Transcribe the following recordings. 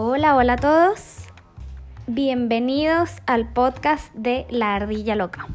Hola, hola a todos. Bienvenidos al podcast de La Ardilla Loca.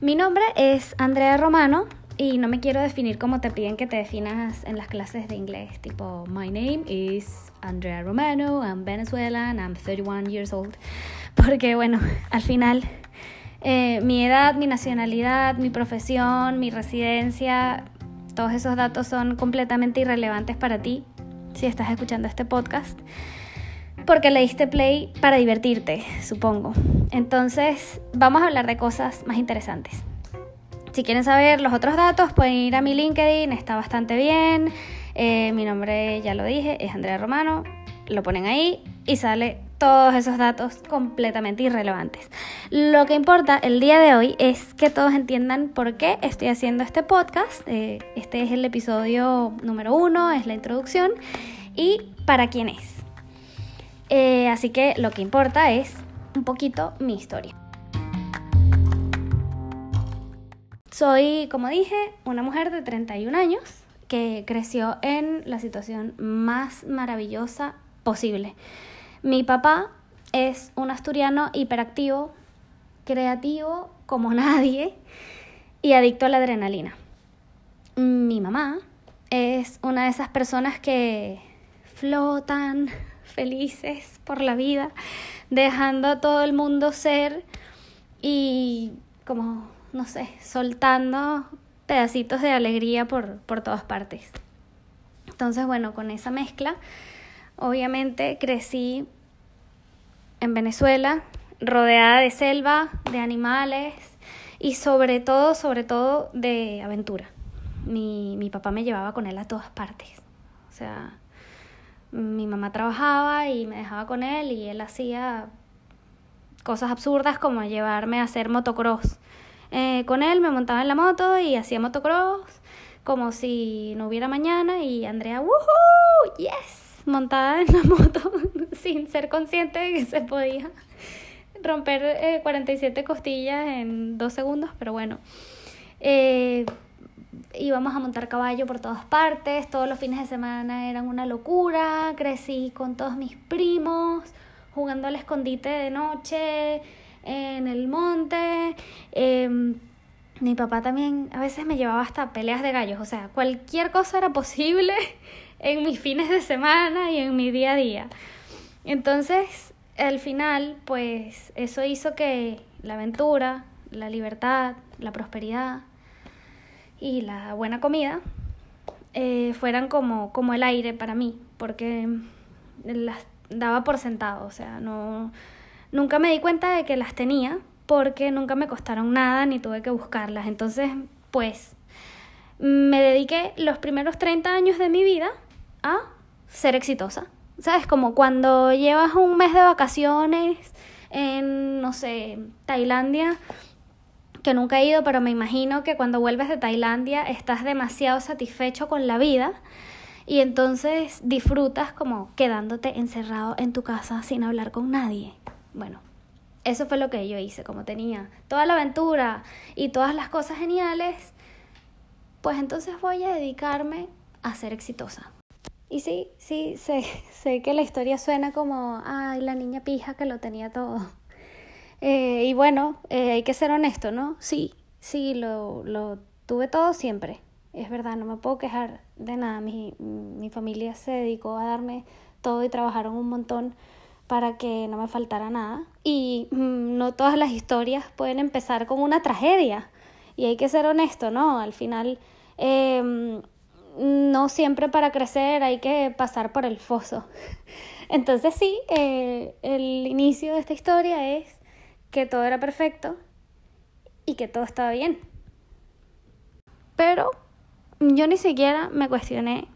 Mi nombre es Andrea Romano y no me quiero definir como te piden que te definas en las clases de inglés, tipo My name is Andrea Romano, I'm Venezuelan, I'm 31 years old. Porque bueno, al final eh, mi edad, mi nacionalidad, mi profesión, mi residencia, todos esos datos son completamente irrelevantes para ti si estás escuchando este podcast, porque le diste play para divertirte, supongo. Entonces, vamos a hablar de cosas más interesantes. Si quieren saber los otros datos, pueden ir a mi LinkedIn, está bastante bien. Eh, mi nombre, ya lo dije, es Andrea Romano. Lo ponen ahí y sale todos esos datos completamente irrelevantes. Lo que importa el día de hoy es que todos entiendan por qué estoy haciendo este podcast. Eh, este es el episodio número uno, es la introducción y para quién es. Eh, así que lo que importa es un poquito mi historia. Soy, como dije, una mujer de 31 años que creció en la situación más maravillosa posible. Mi papá es un asturiano hiperactivo, creativo como nadie y adicto a la adrenalina. Mi mamá es una de esas personas que flotan felices por la vida, dejando a todo el mundo ser y como, no sé, soltando pedacitos de alegría por, por todas partes. Entonces, bueno, con esa mezcla, obviamente crecí en Venezuela, rodeada de selva, de animales y sobre todo, sobre todo de aventura. Mi, mi papá me llevaba con él a todas partes. O sea, mi mamá trabajaba y me dejaba con él y él hacía cosas absurdas como llevarme a hacer motocross. Eh, con él me montaba en la moto y hacía motocross como si no hubiera mañana y Andrea, ¡woohoo! ¡Yes! Montada en la moto sin ser consciente de que se podía romper eh, 47 costillas en dos segundos, pero bueno. Eh, íbamos a montar caballo por todas partes, todos los fines de semana eran una locura, crecí con todos mis primos, jugando al escondite de noche, en el monte. Eh, mi papá también a veces me llevaba hasta peleas de gallos, o sea, cualquier cosa era posible en mis fines de semana y en mi día a día. Entonces, al final, pues eso hizo que la aventura, la libertad, la prosperidad y la buena comida eh, fueran como, como el aire para mí, porque las daba por sentado, o sea, no, nunca me di cuenta de que las tenía porque nunca me costaron nada ni tuve que buscarlas. Entonces, pues, me dediqué los primeros 30 años de mi vida a ser exitosa. ¿Sabes? Como cuando llevas un mes de vacaciones en, no sé, Tailandia, que nunca he ido, pero me imagino que cuando vuelves de Tailandia estás demasiado satisfecho con la vida y entonces disfrutas como quedándote encerrado en tu casa sin hablar con nadie. Bueno, eso fue lo que yo hice, como tenía toda la aventura y todas las cosas geniales, pues entonces voy a dedicarme a ser exitosa. Y sí, sí, sé, sé que la historia suena como, ay, la niña pija que lo tenía todo. Eh, y bueno, eh, hay que ser honesto, ¿no? Sí, sí, lo, lo tuve todo siempre. Es verdad, no me puedo quejar de nada. Mi, mi familia se dedicó a darme todo y trabajaron un montón para que no me faltara nada. Y mm, no todas las historias pueden empezar con una tragedia. Y hay que ser honesto, ¿no? Al final, eh, no siempre para crecer hay que pasar por el foso. Entonces sí, eh, el inicio de esta historia es que todo era perfecto y que todo estaba bien. Pero yo ni siquiera me cuestioné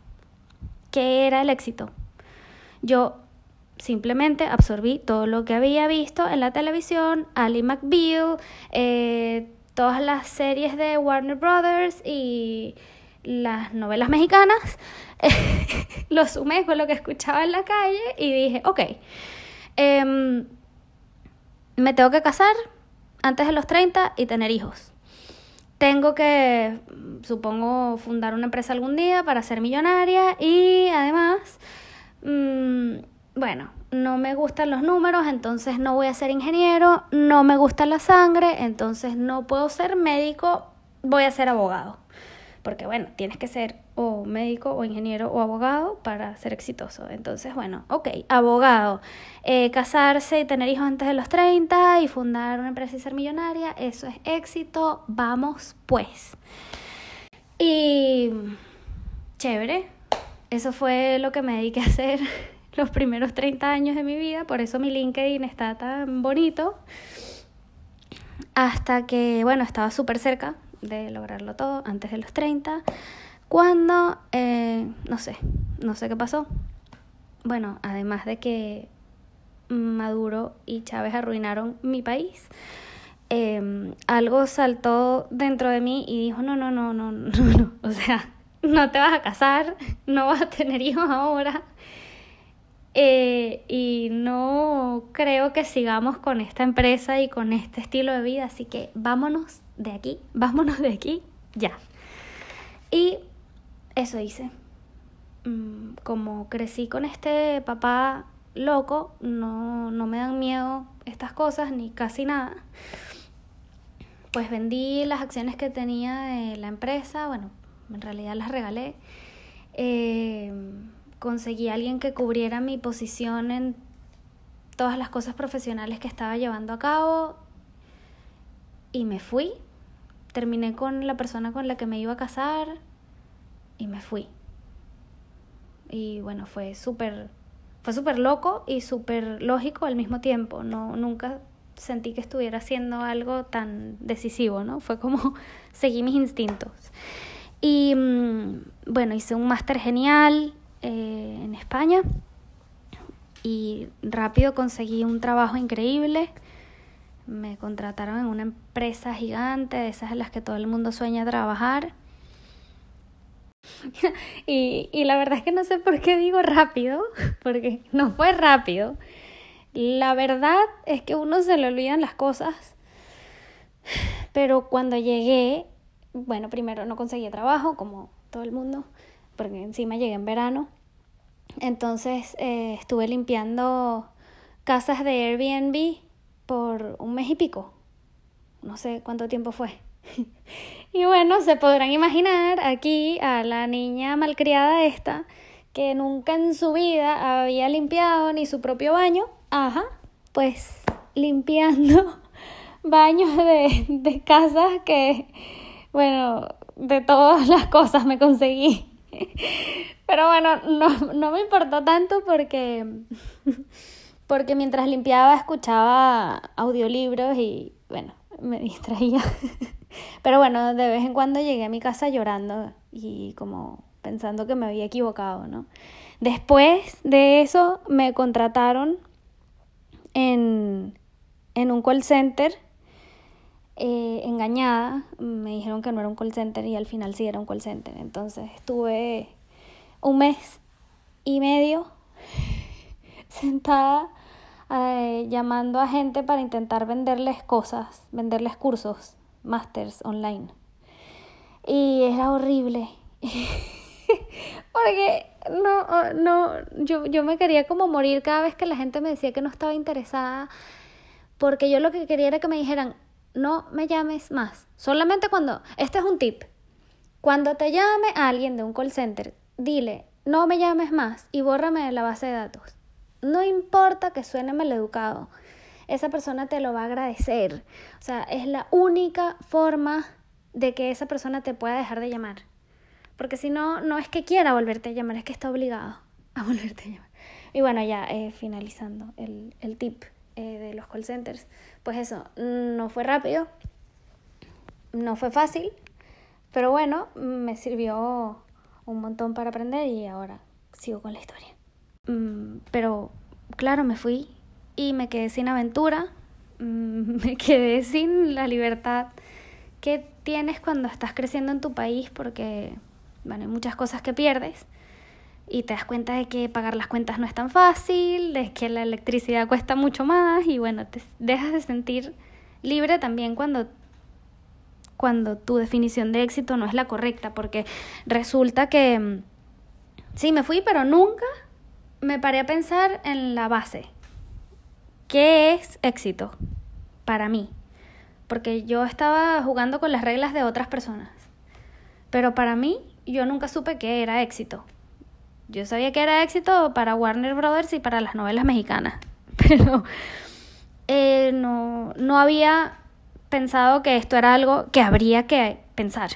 qué era el éxito. Yo simplemente absorbí todo lo que había visto en la televisión, Ali McBeal, eh, todas las series de Warner Brothers y las novelas mexicanas, lo sumé con lo que escuchaba en la calle y dije, ok, em, me tengo que casar antes de los 30 y tener hijos. Tengo que, supongo, fundar una empresa algún día para ser millonaria y además mm, bueno, no me gustan los números, entonces no voy a ser ingeniero, no me gusta la sangre, entonces no puedo ser médico, voy a ser abogado. Porque bueno, tienes que ser o médico o ingeniero o abogado para ser exitoso. Entonces, bueno, ok, abogado, eh, casarse y tener hijos antes de los 30 y fundar una empresa y ser millonaria, eso es éxito, vamos pues. Y chévere, eso fue lo que me dediqué a hacer los primeros 30 años de mi vida, por eso mi LinkedIn está tan bonito. Hasta que, bueno, estaba súper cerca de lograrlo todo, antes de los 30, cuando, eh, no sé, no sé qué pasó. Bueno, además de que Maduro y Chávez arruinaron mi país, em, algo saltó dentro de mí y dijo, no, no, no, no, no, no, o sea, no te vas a casar, no vas a tener hijos ahora, eh, y no creo que sigamos con esta empresa y con este estilo de vida, así que vámonos de aquí, vámonos de aquí ya. Y eso hice. Mm, como crecí con este papá loco, no, no me dan miedo estas cosas ni casi nada. Pues vendí las acciones que tenía de la empresa, bueno, en realidad las regalé. Eh, conseguí a alguien que cubriera mi posición en todas las cosas profesionales que estaba llevando a cabo y me fui. Terminé con la persona con la que me iba a casar y me fui. Y bueno, fue súper fue súper loco y súper lógico al mismo tiempo. No nunca sentí que estuviera haciendo algo tan decisivo, ¿no? Fue como seguí mis instintos. Y mm, bueno, hice un máster genial, eh, en España y rápido conseguí un trabajo increíble. Me contrataron en una empresa gigante, de esas en las que todo el mundo sueña trabajar. y, y la verdad es que no sé por qué digo rápido, porque no fue rápido. La verdad es que uno se le olvidan las cosas, pero cuando llegué, bueno, primero no conseguí trabajo, como todo el mundo porque encima llegué en verano. Entonces eh, estuve limpiando casas de Airbnb por un mes y pico. No sé cuánto tiempo fue. y bueno, se podrán imaginar aquí a la niña malcriada esta que nunca en su vida había limpiado ni su propio baño. Ajá, pues limpiando baños de, de casas que, bueno, de todas las cosas me conseguí. Pero bueno, no, no me importó tanto porque, porque mientras limpiaba escuchaba audiolibros y bueno, me distraía. Pero bueno, de vez en cuando llegué a mi casa llorando y como pensando que me había equivocado, ¿no? Después de eso me contrataron en, en un call center eh, engañada, me dijeron que no era un call center y al final sí era un call center. Entonces estuve un mes y medio sentada eh, llamando a gente para intentar venderles cosas, venderles cursos, masters online. Y era horrible. Porque no, no, yo, yo me quería como morir cada vez que la gente me decía que no estaba interesada. Porque yo lo que quería era que me dijeran, no me llames más. Solamente cuando, este es un tip, cuando te llame alguien de un call center, dile, no me llames más y bórrame de la base de datos. No importa que suene maleducado, esa persona te lo va a agradecer. O sea, es la única forma de que esa persona te pueda dejar de llamar. Porque si no, no es que quiera volverte a llamar, es que está obligado a volverte a llamar. Y bueno, ya eh, finalizando el, el tip eh, de los call centers. Pues eso, no fue rápido, no fue fácil, pero bueno, me sirvió un montón para aprender y ahora sigo con la historia. Mm, pero claro, me fui y me quedé sin aventura, mm, me quedé sin la libertad que tienes cuando estás creciendo en tu país porque, bueno, hay muchas cosas que pierdes y te das cuenta de que pagar las cuentas no es tan fácil, de que la electricidad cuesta mucho más y bueno, te dejas de sentir libre también cuando cuando tu definición de éxito no es la correcta, porque resulta que mm, sí, me fui, pero nunca me paré a pensar en la base. ¿Qué es éxito para mí? Porque yo estaba jugando con las reglas de otras personas. Pero para mí, yo nunca supe qué era éxito. Yo sabía que era éxito para Warner Brothers y para las novelas mexicanas. Pero eh, no, no había pensado que esto era algo que habría que pensar.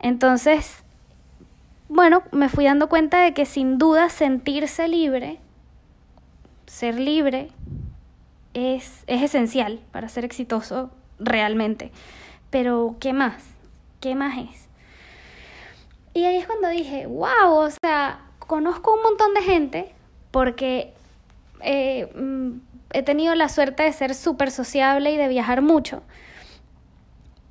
Entonces, bueno, me fui dando cuenta de que sin duda sentirse libre, ser libre, es, es esencial para ser exitoso realmente. Pero, ¿qué más? ¿Qué más es? Y ahí es cuando dije, wow, o sea, conozco un montón de gente porque eh, mm, he tenido la suerte de ser súper sociable y de viajar mucho.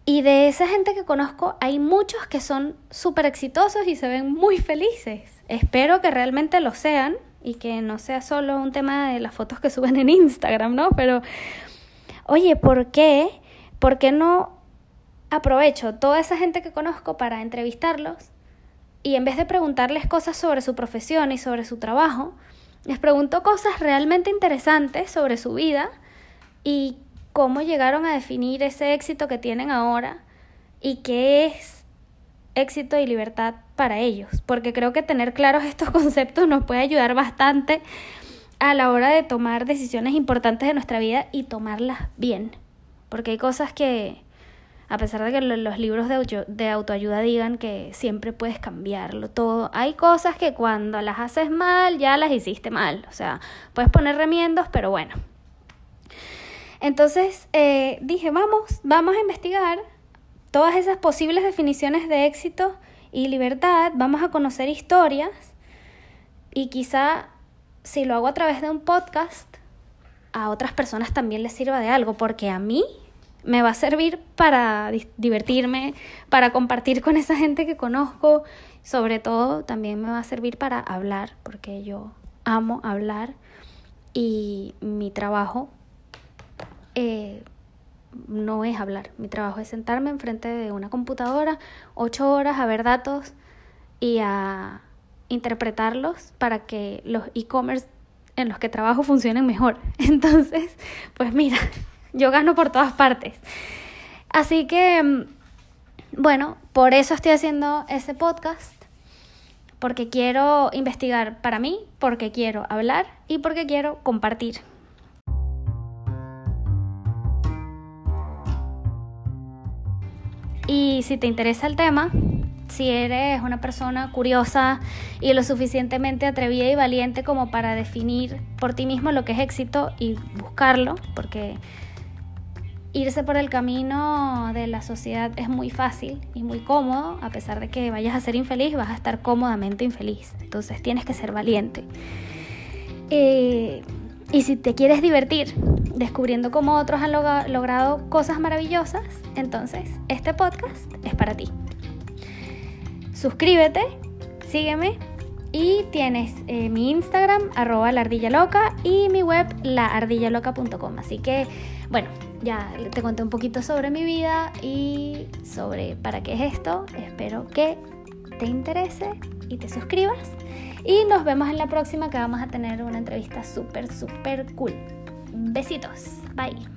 Y de esa gente que conozco hay muchos que son súper exitosos y se ven muy felices. Espero que realmente lo sean y que no sea solo un tema de las fotos que suben en Instagram, ¿no? Pero, oye, ¿por qué? ¿Por qué no aprovecho toda esa gente que conozco para entrevistarlos? Y en vez de preguntarles cosas sobre su profesión y sobre su trabajo, les pregunto cosas realmente interesantes sobre su vida y cómo llegaron a definir ese éxito que tienen ahora y qué es éxito y libertad para ellos, porque creo que tener claros estos conceptos nos puede ayudar bastante a la hora de tomar decisiones importantes de nuestra vida y tomarlas bien, porque hay cosas que, a pesar de que los libros de, autoayuda digan que siempre puedes cambiarlo todo, hay cosas que cuando las haces mal ya las hiciste mal, o sea, puedes poner remiendos, pero bueno, entonces eh, dije, vamos, vamos a investigar todas esas posibles definiciones de éxito y libertad, vamos a conocer historias y quizá si lo hago a través de un podcast, a otras personas también les sirva de algo, porque a mí me va a servir para divertirme, para compartir con esa gente que conozco, sobre todo también me va a servir para hablar, porque yo amo hablar y mi trabajo eh, no es hablar. Mi trabajo es sentarme enfrente de una computadora ocho horas a ver datos y a interpretarlos para que los e-commerce en los que trabajo funcionen mejor. Entonces, pues mira, yo gano por todas partes. Así que, mm, bueno, por eso estoy haciendo ese podcast. Porque quiero investigar para mí, porque quiero hablar y porque quiero compartir. Y si te interesa el tema, si eres una persona curiosa y lo suficientemente atrevida y valiente como para definir por ti mismo lo que es éxito y buscarlo, porque irse por el camino de la sociedad es muy fácil y muy cómodo, a pesar de que vayas a ser infeliz, vas a estar cómodamente infeliz. Entonces tienes que ser valiente. Eh, y si te quieres divertir descubriendo cómo otros han logrado cosas maravillosas, entonces este podcast es para ti. Suscríbete, sígueme y tienes eh, mi Instagram, arroba la ardilla loca, y mi web, laardillaloca.com. Así que, bueno, ya te conté un poquito sobre mi vida y sobre para qué es esto. Espero que te interese y te suscribas. Y nos vemos en la próxima que vamos a tener una entrevista súper, súper cool. Besitos. Bye.